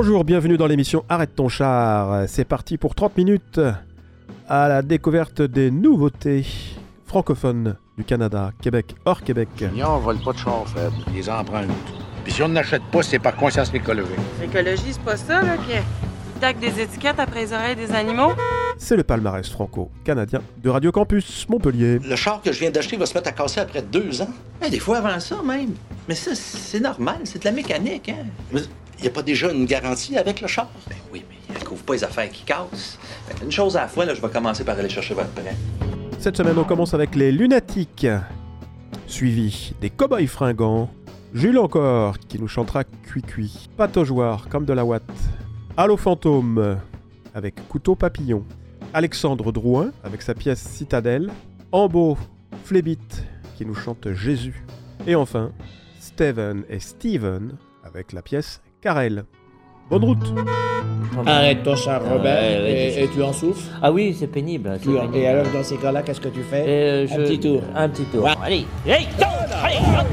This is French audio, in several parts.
Bonjour, bienvenue dans l'émission Arrête ton char. C'est parti pour 30 minutes à la découverte des nouveautés francophones du Canada, Québec, hors Québec. on vole pas de char les empruntent. Puis si on n'achète pas, c'est par conscience écologique. L'écologie, c'est pas ça, là, Pierre. Tac des étiquettes après les oreilles des animaux. C'est le palmarès franco-canadien de Radio Campus Montpellier. Le char que je viens d'acheter va se mettre à casser après deux ans. Eh, des fois avant ça, même. Mais ça, c'est normal, c'est de la mécanique, hein? Il n'y a pas déjà une garantie avec le char? Ben oui, mais elle couvre pas les affaires qui cassent. Ben, une chose à la fois, là, je vais commencer par aller chercher votre prêt. Cette semaine, on commence avec les lunatiques, suivi des cow-boys fringants, Jules encore, qui nous chantera Cui-Cui, Pataugeoire comme de la ouate, Allo fantôme, avec Couteau papillon, Alexandre Drouin, avec sa pièce Citadelle, Ambo Flébit, qui nous chante Jésus, et enfin, Steven et Steven, avec la pièce Carrel. Bonne route Arrête ton char, Robert, et, et tu en souffles Ah oui, c'est pénible. c'est Tu- pénible. Et alors, dans ces cas-là, qu'est-ce que tu fais? Euh, Un je- petit tour. Un petit tour. Ouais. Allez, hey, go, allez, go.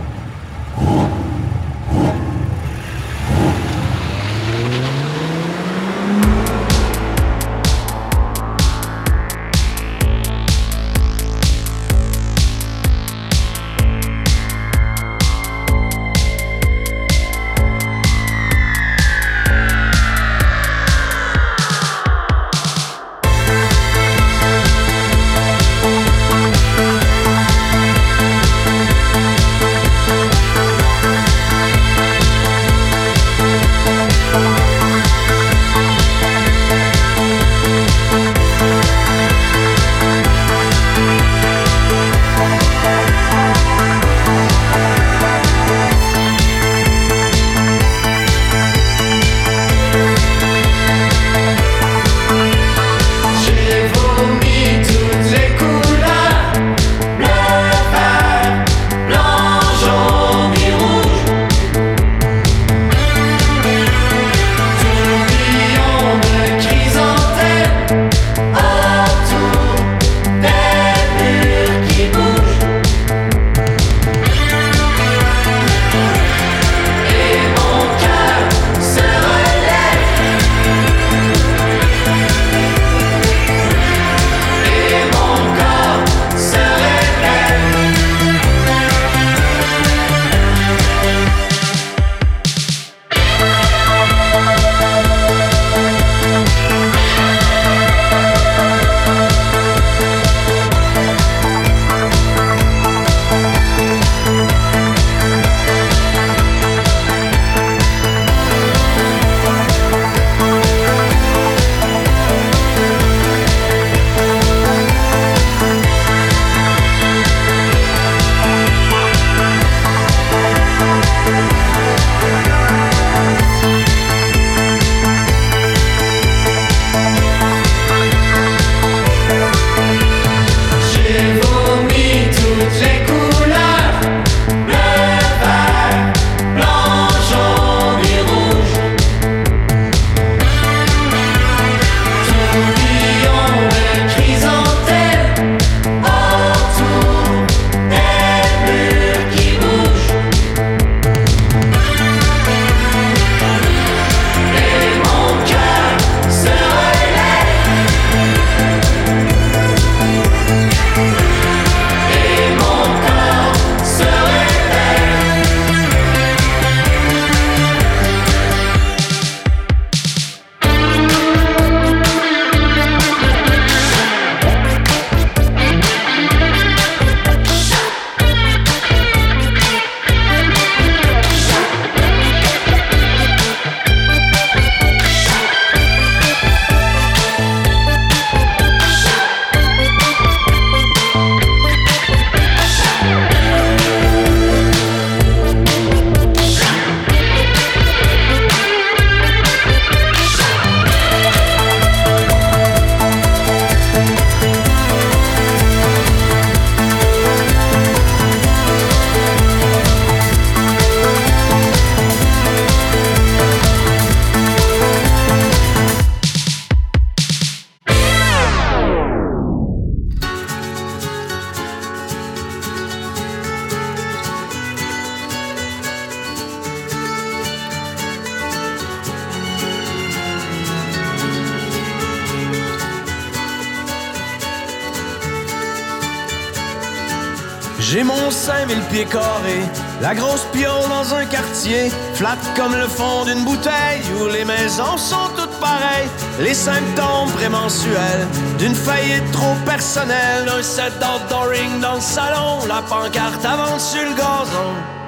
La grosse pion dans un quartier, flat comme le fond d'une bouteille où les maisons sont toutes pareilles. Les symptômes prémensuels d'une faillite trop personnelle, un set d'outdooring dans le salon, la pancarte avance sur le gazon.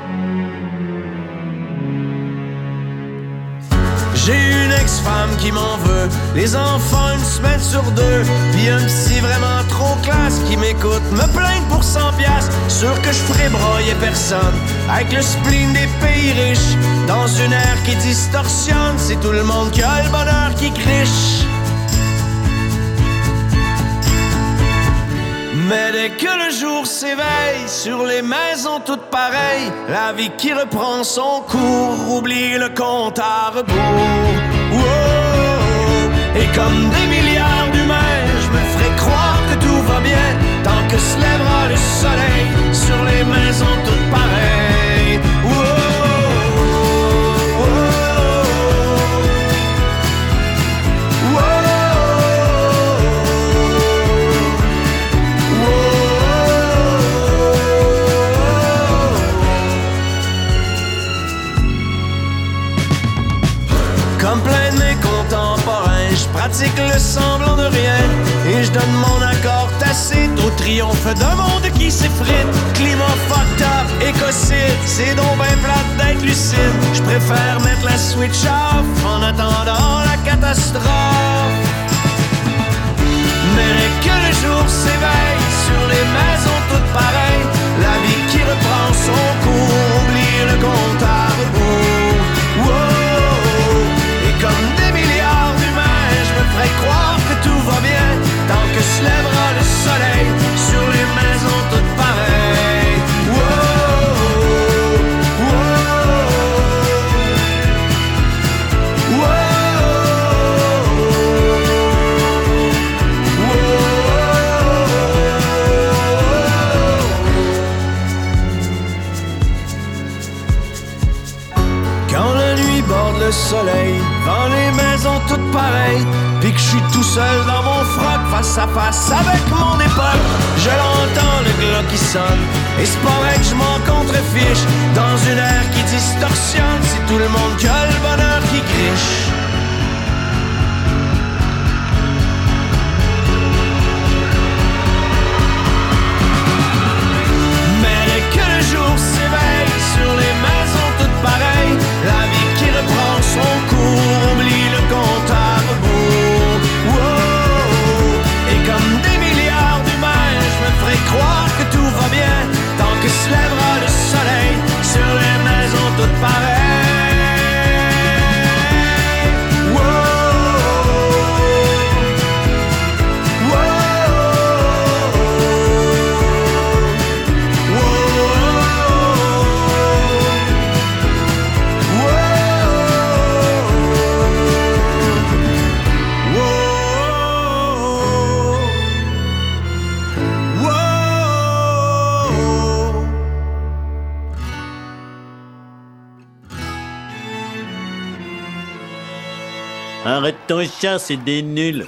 J'ai une ex-femme qui m'en veut, les enfants une semaine sur deux, puis un psy vraiment trop classe qui m'écoute, me plaindre pour 100 piastres, sûr que je ferai broyer personne, avec le spleen des pays riches, dans une ère qui distorsionne, c'est tout le monde qui a le bonheur qui criche. Mais dès que le jour s'éveille sur les maisons toutes pareilles, la vie qui reprend son cours oublie le compte à rebours. Wow. Et comme des milliards d'humains, je me ferai croire que tout va bien tant que se lèvera le soleil sur les maisons toutes lèvera et c'est pas vrai que je m'en contrefiche, dans une ère qui distorsionne, c'est tout le monde qui a le bonheur qui griche. Chat, c'est des nuls.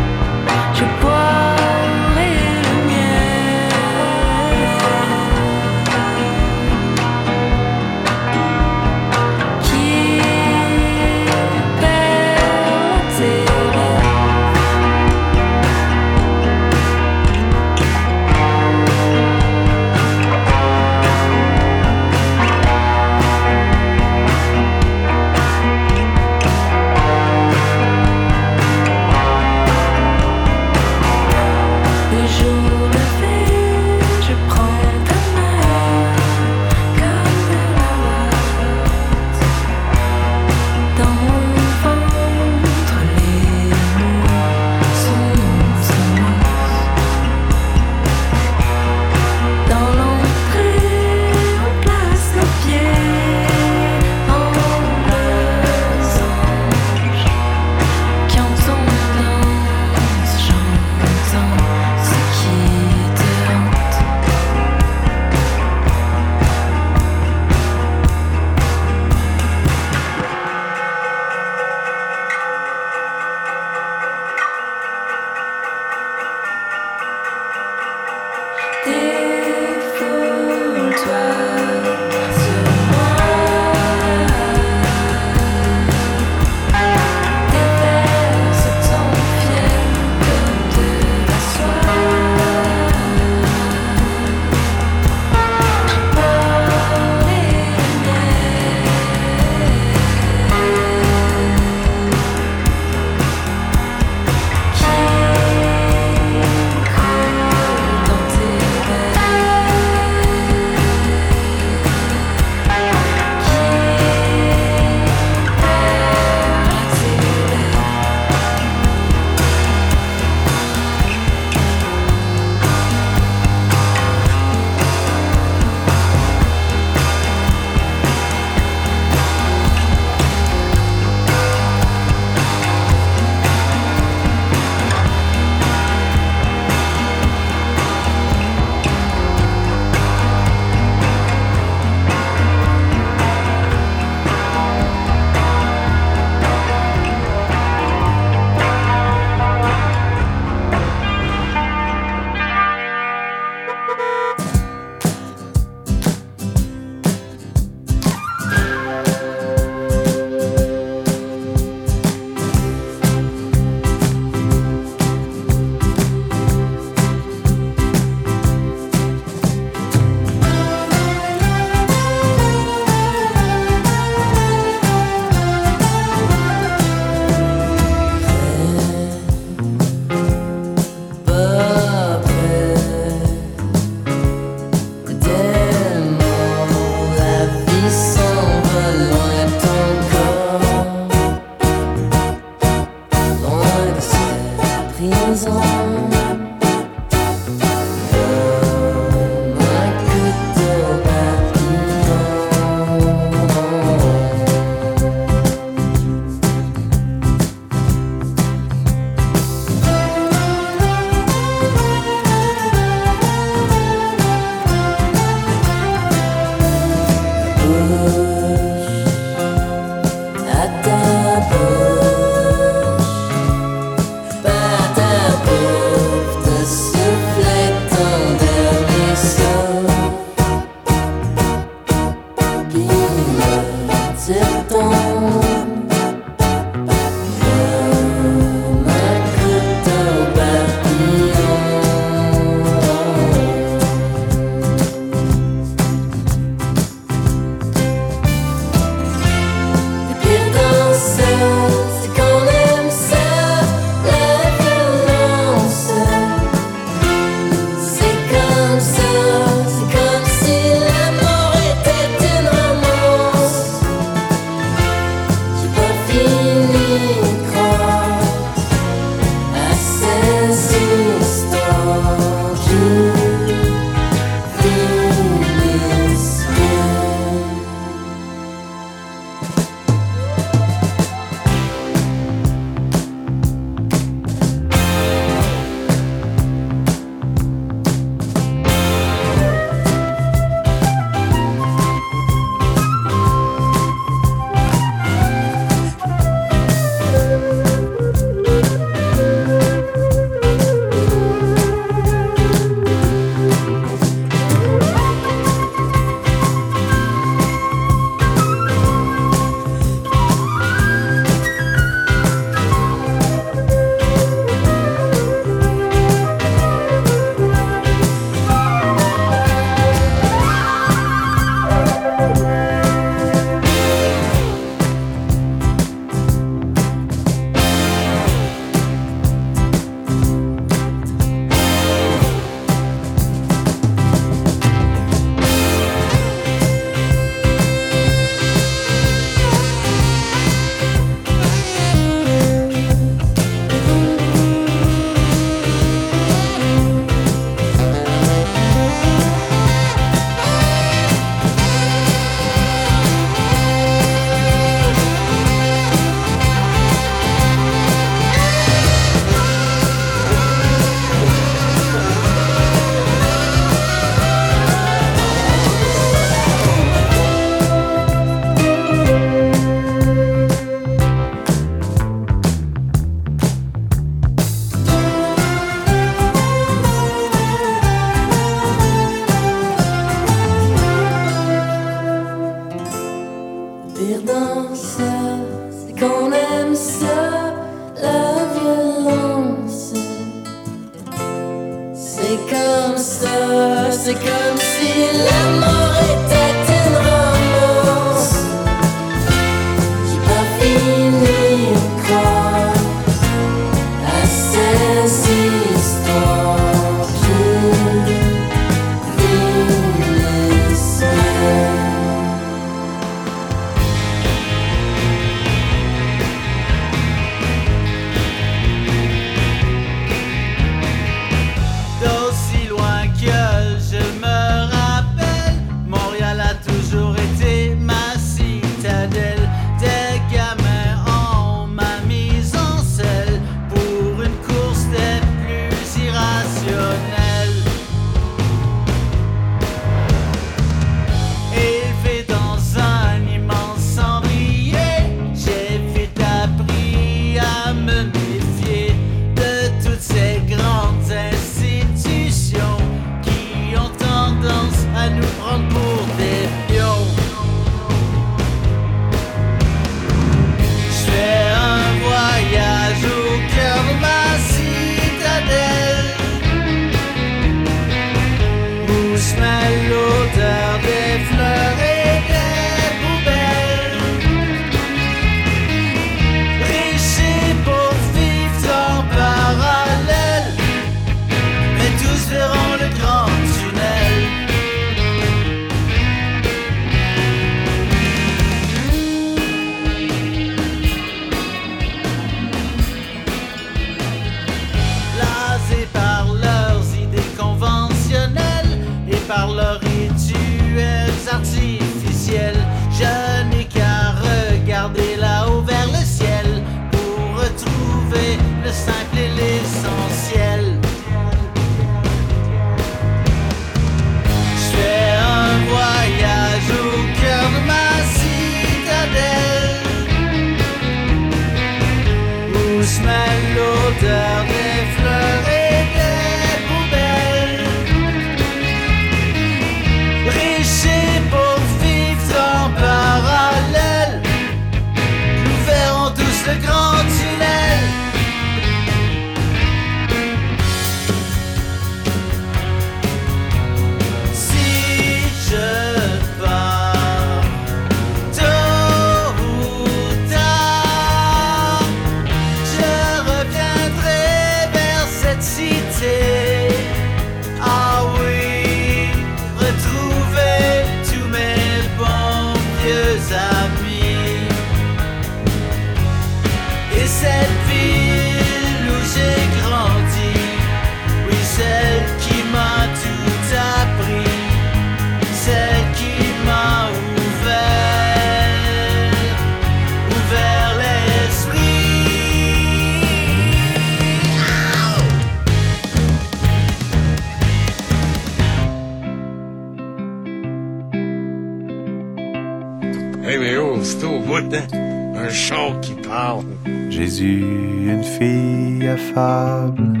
Hein? Un chant qui parle. Jésus, une fille affable,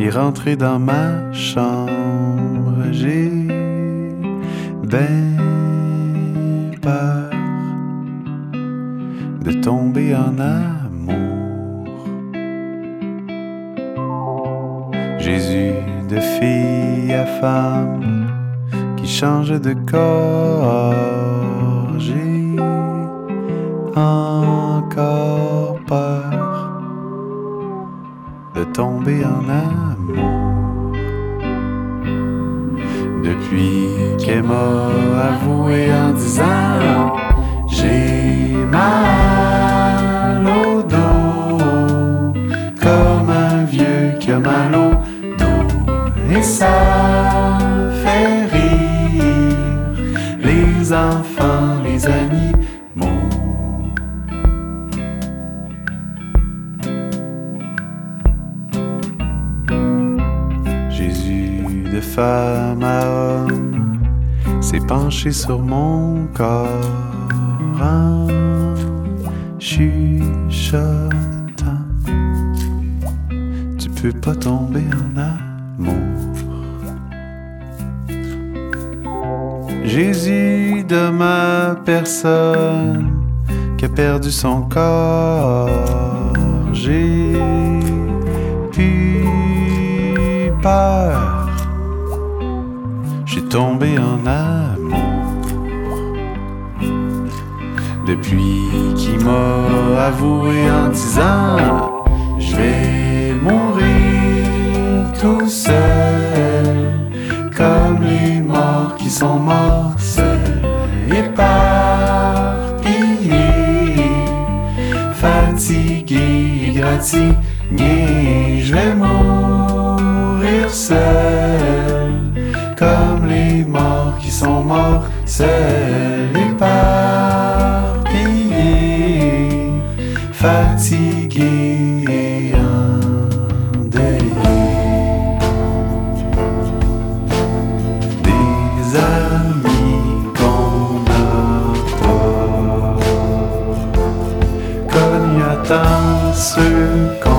est rentré dans ma chambre. J'ai ben peur de tomber en amour. Jésus, de fille à femme, qui change de corps. Encore peur de tomber en amour. Depuis qu'elle m'a avoué en disant J'ai mal penché sur mon corps en chuchotant. Tu peux pas tomber en amour. Jésus de ma personne qui a perdu son corps. Depuis qu'il m'a avoué en disant Je vais mourir tout seul comme les morts qui sont morts seuls, éparpillés, fatigués, égratignés. Je vais mourir seul, comme les morts qui sont morts seuls, come.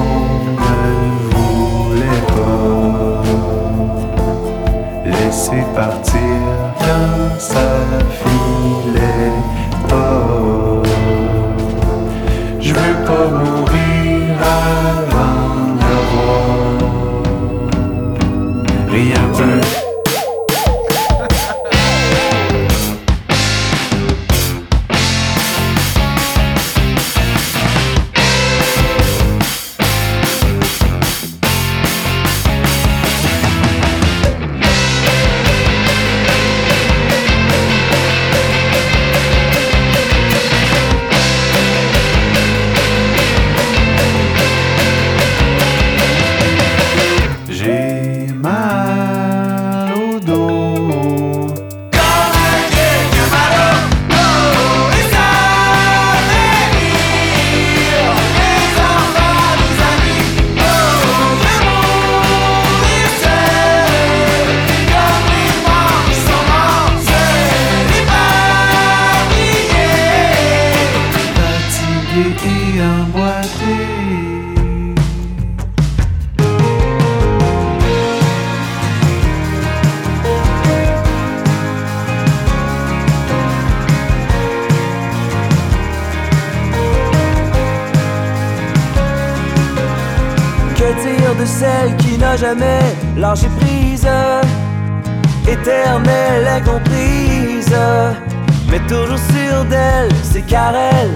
C'est car elle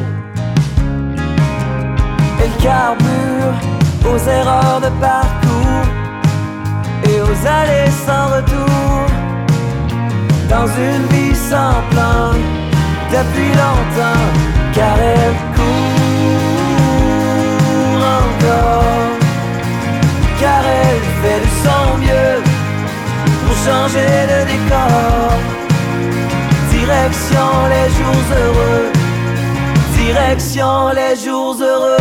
carbure aux erreurs de parcours sans retour, dans une vie sans plan, depuis longtemps, car elle court encore, car elle fait de son mieux pour changer de décor. Direction les jours heureux, direction les jours heureux.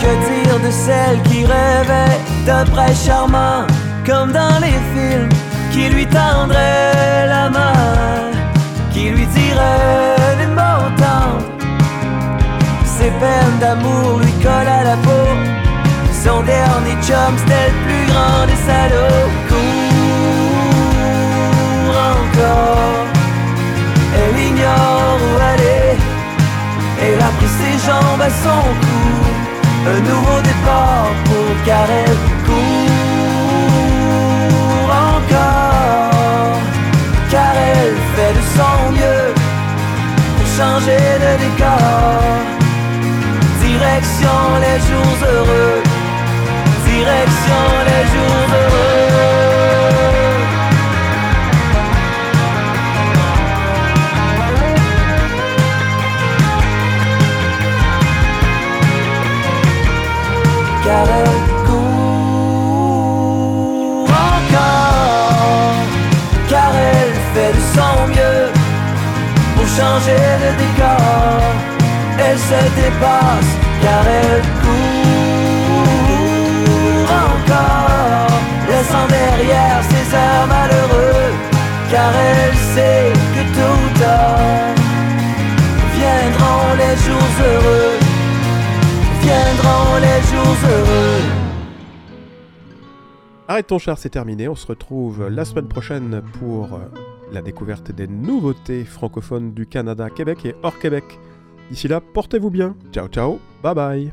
Que dire de celle qui rêvait d'un prêtre charmant, comme dans les films, qui lui tendrait la main, qui lui dirait des mots. Ses peines d'amour lui collent à la peau. Son dernier chum, c'était le plus grand des salauds. Court encore, elle ignore où aller. Elle a pris ses jambes à son cou. Un nouveau départ pour Karel court encore. Car elle fait de son mieux pour changer de décor. Direction les jours heureux. Direction les jours heureux. car elle court encore, car elle fait de son mieux pour changer de décor. Elle se dépasse, car elle court derrière ses heures malheureux, car elle sait que tôt ou tard viendront les jours heureux viendront les jours heureux. Arrête ton char, c'est terminé. On se retrouve la semaine prochaine pour la découverte des nouveautés francophones du Canada, Québec et hors Québec. D'ici là, portez-vous bien. Ciao ciao, bye bye.